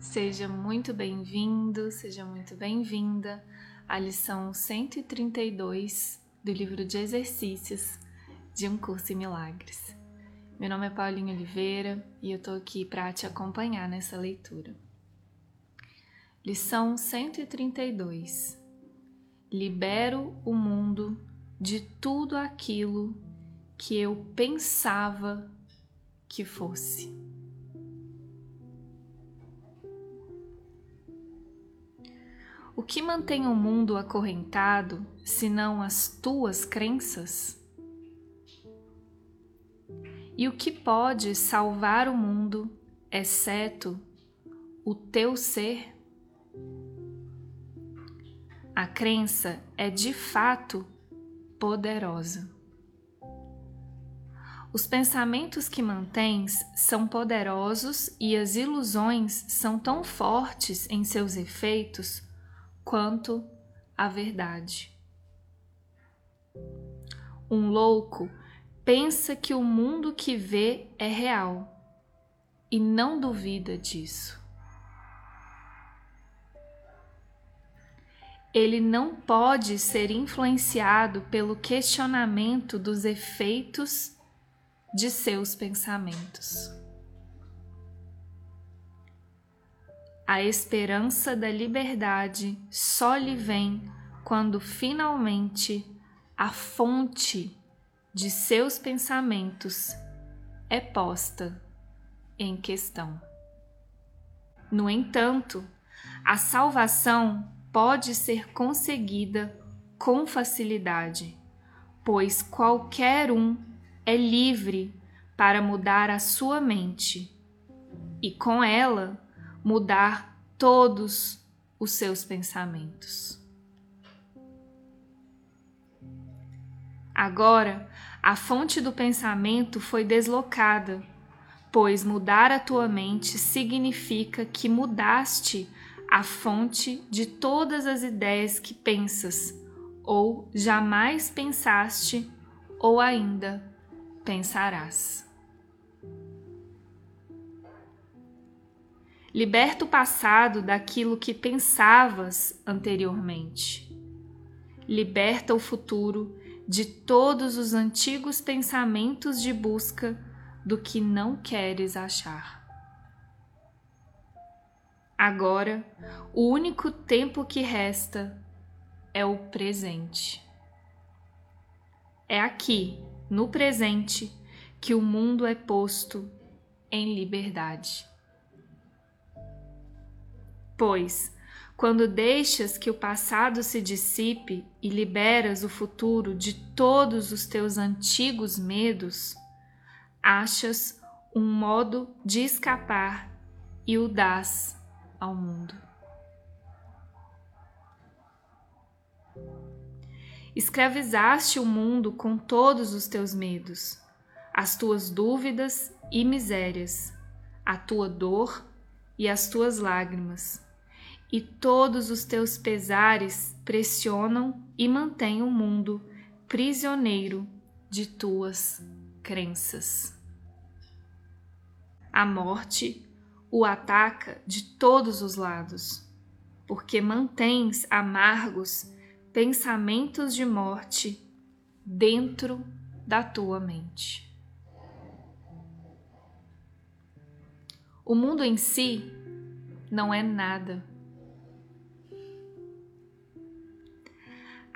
Seja muito bem-vindo, seja muito bem-vinda à lição 132 do livro de exercícios de Um Curso em Milagres. Meu nome é Paulinho Oliveira e eu tô aqui para te acompanhar nessa leitura. Lição 132 Libero o mundo de tudo aquilo que eu pensava que fosse. O que mantém o mundo acorrentado, senão as tuas crenças? E o que pode salvar o mundo, exceto o teu ser? A crença é de fato poderosa. Os pensamentos que mantens são poderosos e as ilusões são tão fortes em seus efeitos quanto a verdade. Um louco pensa que o mundo que vê é real e não duvida disso. Ele não pode ser influenciado pelo questionamento dos efeitos de seus pensamentos. A esperança da liberdade só lhe vem quando finalmente a fonte de seus pensamentos é posta em questão. No entanto, a salvação pode ser conseguida com facilidade, pois qualquer um é livre para mudar a sua mente e com ela mudar todos os seus pensamentos. Agora, a fonte do pensamento foi deslocada, pois mudar a tua mente significa que mudaste a fonte de todas as ideias que pensas, ou jamais pensaste, ou ainda pensarás. Liberta o passado daquilo que pensavas anteriormente. Liberta o futuro de todos os antigos pensamentos de busca do que não queres achar. Agora, o único tempo que resta é o presente. É aqui, no presente, que o mundo é posto em liberdade. Pois, quando deixas que o passado se dissipe e liberas o futuro de todos os teus antigos medos, achas um modo de escapar e o dás ao mundo. Escravizaste o mundo com todos os teus medos, as tuas dúvidas e misérias, a tua dor e as tuas lágrimas e todos os teus pesares pressionam e mantêm o mundo prisioneiro de tuas crenças. A morte o ataca de todos os lados, porque mantens amargos pensamentos de morte dentro da tua mente. O mundo em si não é nada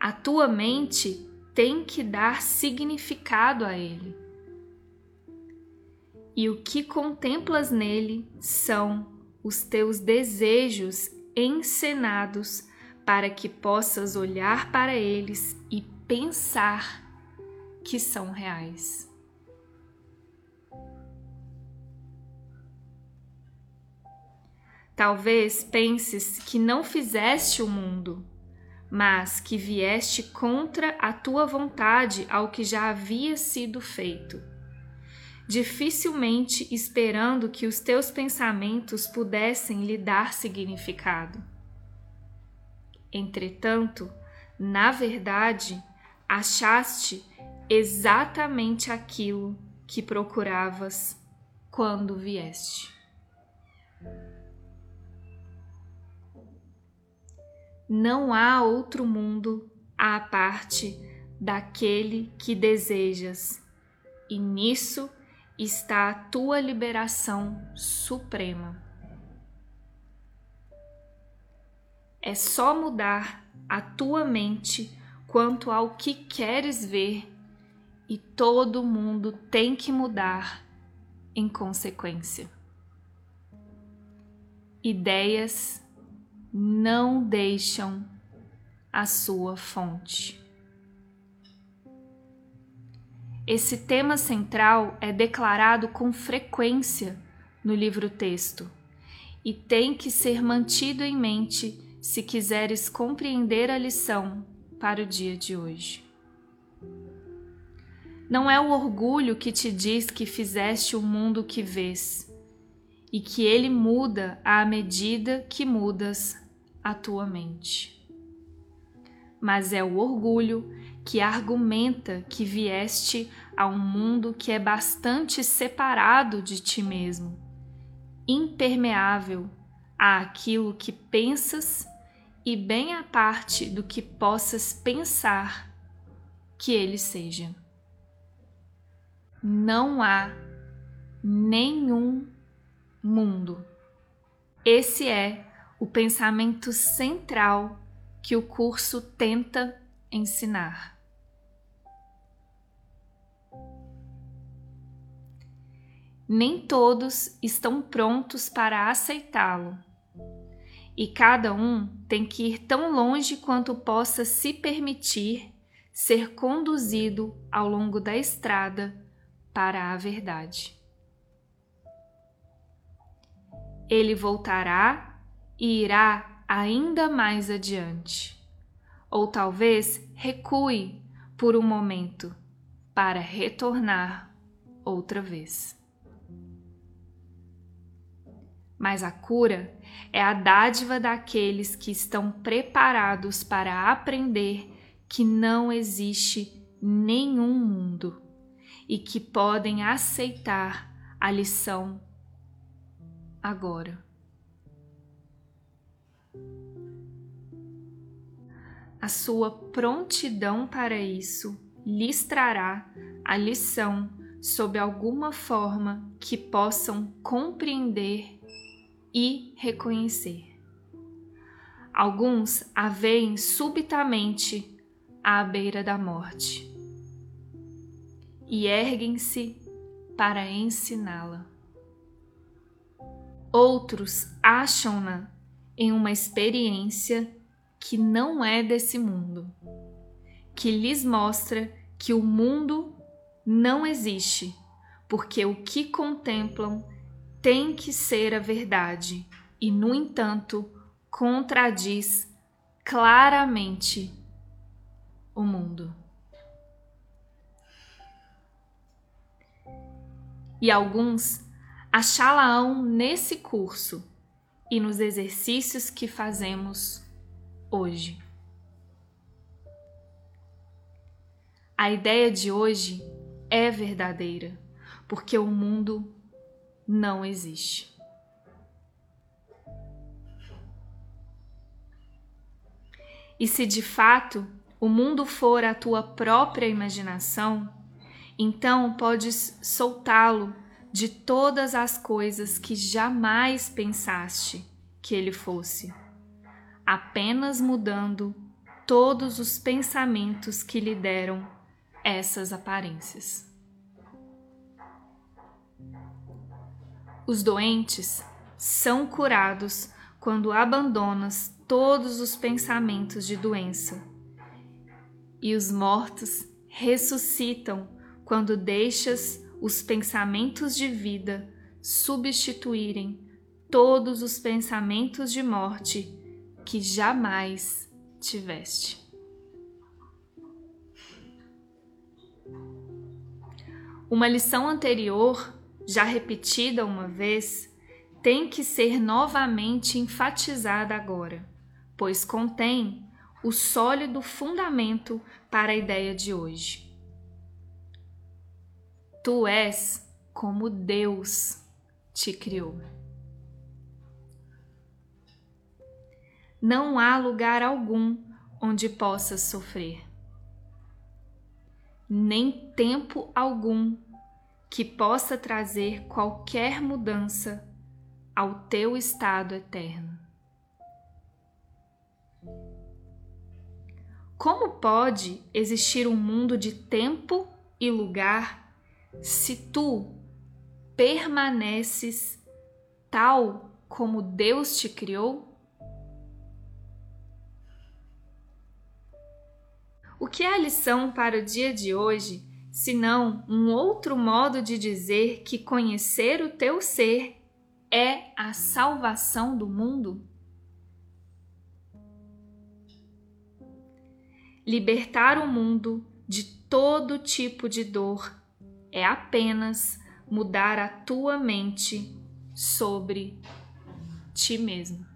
A tua mente tem que dar significado a ele. E o que contemplas nele são os teus desejos encenados para que possas olhar para eles e pensar que são reais. Talvez penses que não fizeste o mundo mas que vieste contra a tua vontade ao que já havia sido feito. Dificilmente esperando que os teus pensamentos pudessem lhe dar significado. Entretanto, na verdade, achaste exatamente aquilo que procuravas quando vieste. Não há outro mundo à parte daquele que desejas, e nisso está a tua liberação suprema. É só mudar a tua mente quanto ao que queres ver, e todo mundo tem que mudar em consequência. Ideias não deixam a sua fonte. Esse tema central é declarado com frequência no livro-texto e tem que ser mantido em mente se quiseres compreender a lição para o dia de hoje. Não é o orgulho que te diz que fizeste o mundo que vês e que ele muda à medida que mudas a tua mente. Mas é o orgulho que argumenta que vieste a um mundo que é bastante separado de ti mesmo, impermeável àquilo que pensas e bem à parte do que possas pensar que ele seja. Não há nenhum mundo. Esse é o pensamento central que o curso tenta ensinar. Nem todos estão prontos para aceitá-lo, e cada um tem que ir tão longe quanto possa se permitir ser conduzido ao longo da estrada para a verdade. Ele voltará e irá ainda mais adiante ou talvez recue por um momento para retornar outra vez. Mas a cura é a dádiva daqueles que estão preparados para aprender que não existe nenhum mundo e que podem aceitar a lição agora. A sua prontidão para isso lhes trará a lição sob alguma forma que possam compreender e reconhecer. Alguns a veem subitamente à beira da morte e erguem-se para ensiná-la. Outros acham-na em uma experiência que não é desse mundo, que lhes mostra que o mundo não existe, porque o que contemplam tem que ser a verdade e, no entanto, contradiz claramente o mundo. E alguns achá-la-ão nesse curso e nos exercícios que fazemos hoje. A ideia de hoje é verdadeira, porque o mundo não existe. E se de fato o mundo for a tua própria imaginação, então podes soltá-lo de todas as coisas que jamais pensaste que ele fosse apenas mudando todos os pensamentos que lhe deram essas aparências. Os doentes são curados quando abandonas todos os pensamentos de doença, e os mortos ressuscitam quando deixas os pensamentos de vida substituírem todos os pensamentos de morte que jamais tiveste. Uma lição anterior, já repetida uma vez, tem que ser novamente enfatizada agora, pois contém o sólido fundamento para a ideia de hoje. Tu és como Deus te criou. Não há lugar algum onde possas sofrer, nem tempo algum que possa trazer qualquer mudança ao teu estado eterno. Como pode existir um mundo de tempo e lugar se tu permaneces tal como Deus te criou? Que é a lição para o dia de hoje, senão um outro modo de dizer que conhecer o teu ser é a salvação do mundo? Libertar o mundo de todo tipo de dor é apenas mudar a tua mente sobre ti mesmo.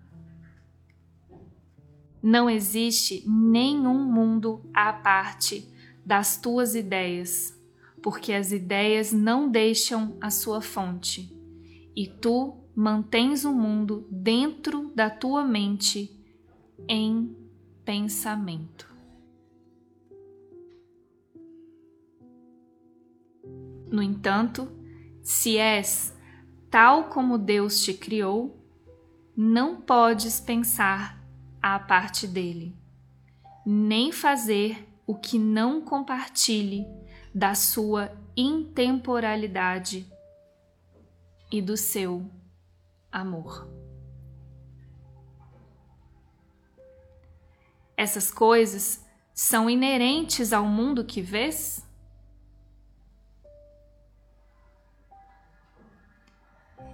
Não existe nenhum mundo à parte das tuas ideias, porque as ideias não deixam a sua fonte, e tu mantens o mundo dentro da tua mente em pensamento. No entanto, se és tal como Deus te criou, não podes pensar à parte dele, nem fazer o que não compartilhe da sua intemporalidade e do seu amor. Essas coisas são inerentes ao mundo que vês?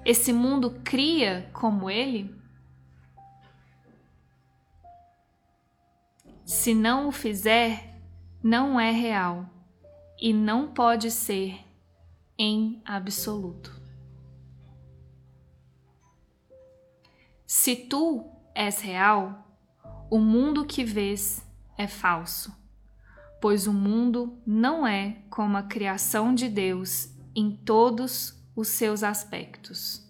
Esse mundo cria como ele? Se não o fizer, não é real e não pode ser em absoluto. Se tu és real, o mundo que vês é falso, pois o mundo não é como a criação de Deus em todos os seus aspectos.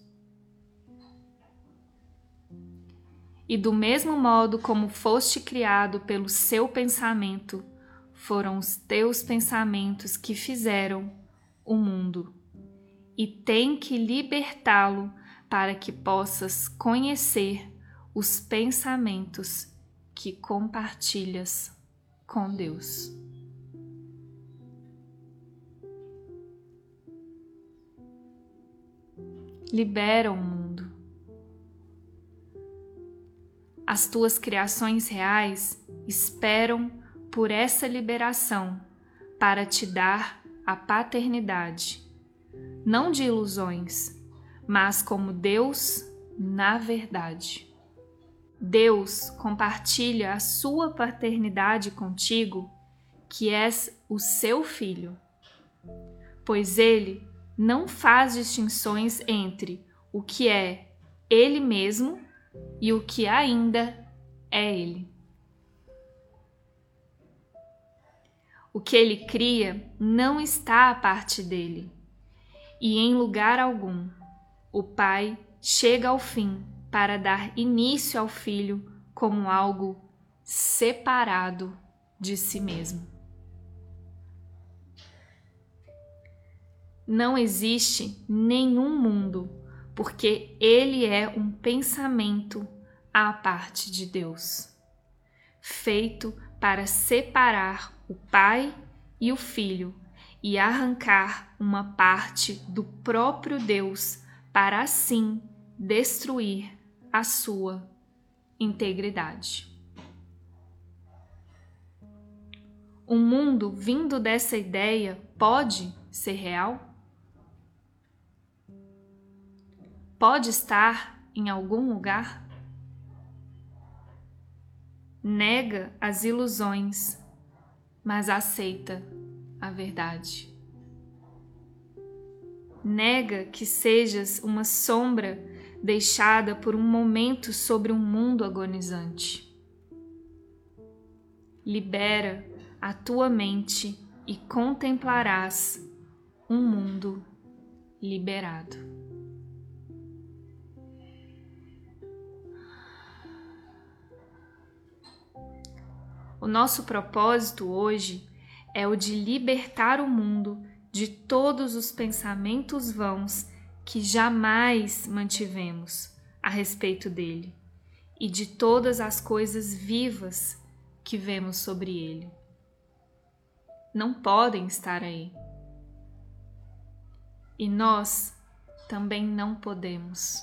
E do mesmo modo como foste criado pelo seu pensamento, foram os teus pensamentos que fizeram o mundo. E tem que libertá-lo para que possas conhecer os pensamentos que compartilhas com Deus. Libera o mundo. As tuas criações reais esperam por essa liberação para te dar a paternidade, não de ilusões mas como Deus na verdade. Deus compartilha a sua paternidade contigo, que és o seu filho, pois ele não faz distinções entre o que é ele mesmo e o que ainda é ele. O que ele cria não está a parte dele, e em lugar algum o pai chega ao fim para dar início ao filho como algo separado de si mesmo. Não existe nenhum mundo, porque ele é um pensamento à parte de Deus, feito para separar o pai e o filho e arrancar uma parte do próprio Deus para assim destruir a sua integridade. Um mundo vindo dessa ideia pode ser real? Pode estar em algum lugar? Nega as ilusões, mas aceita a verdade nega que sejas uma sombra deixada por um momento sobre um mundo agonizante. Libera a tua mente e contemplarás um mundo liberado. O nosso propósito hoje é o de libertar o mundo de todos os pensamentos vãos que jamais mantivemos a respeito dele e de todas as coisas vivas que vemos sobre ele. Não podem estar aí. E nós também não podemos,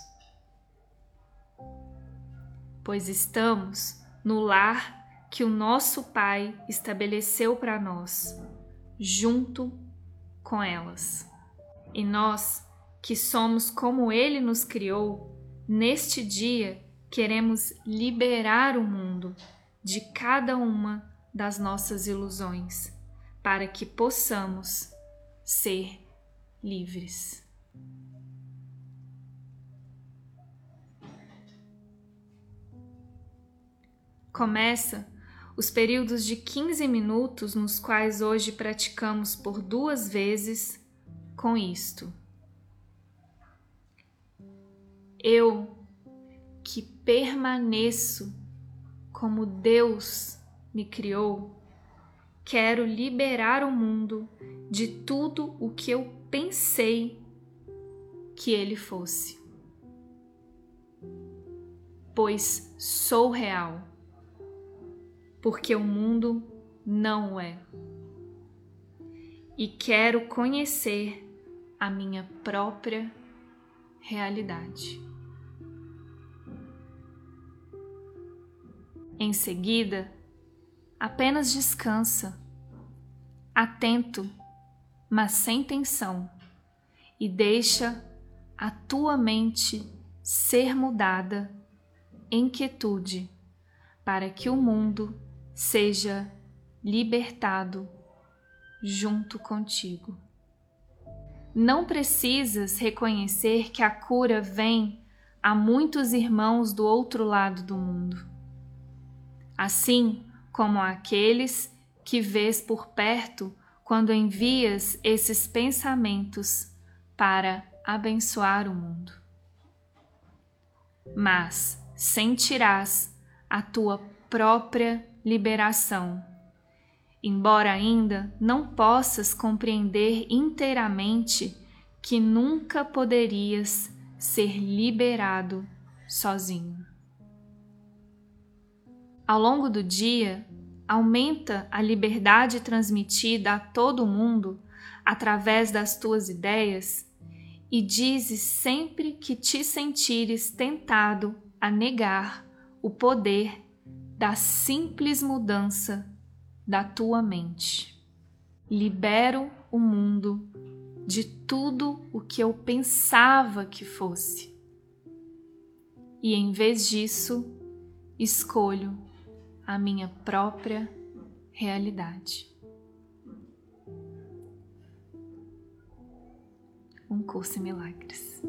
pois estamos no lar que o nosso Pai estabeleceu para nós, junto com elas. E nós, que somos como Ele nos criou, neste dia queremos liberar o mundo de cada uma das nossas ilusões, para que possamos ser livres. Começa os períodos de 15 minutos nos quais hoje praticamos por duas vezes com isto. Eu que permaneço como Deus me criou, quero liberar o mundo de tudo o que eu pensei que ele fosse. Pois sou real porque o mundo não é. E quero conhecer a minha própria realidade. Em seguida, apenas descansa, atento, mas sem tensão, e deixa a tua mente ser mudada em quietude, para que o mundo seja libertado junto contigo. Não precisas reconhecer que a cura vem a muitos irmãos do outro lado do mundo, assim como aqueles que vês por perto quando envias esses pensamentos para abençoar o mundo. Mas sentirás a tua própria liberação. Embora ainda não possas compreender inteiramente que nunca poderias ser liberado sozinho. Ao longo do dia, aumenta a liberdade transmitida a todo mundo através das tuas ideias e dizes sempre que te sentires tentado a negar o poder da simples mudança da tua mente. Libero o mundo de tudo o que eu pensava que fosse. E em vez disso, escolho a minha própria realidade. Um curso em milagres.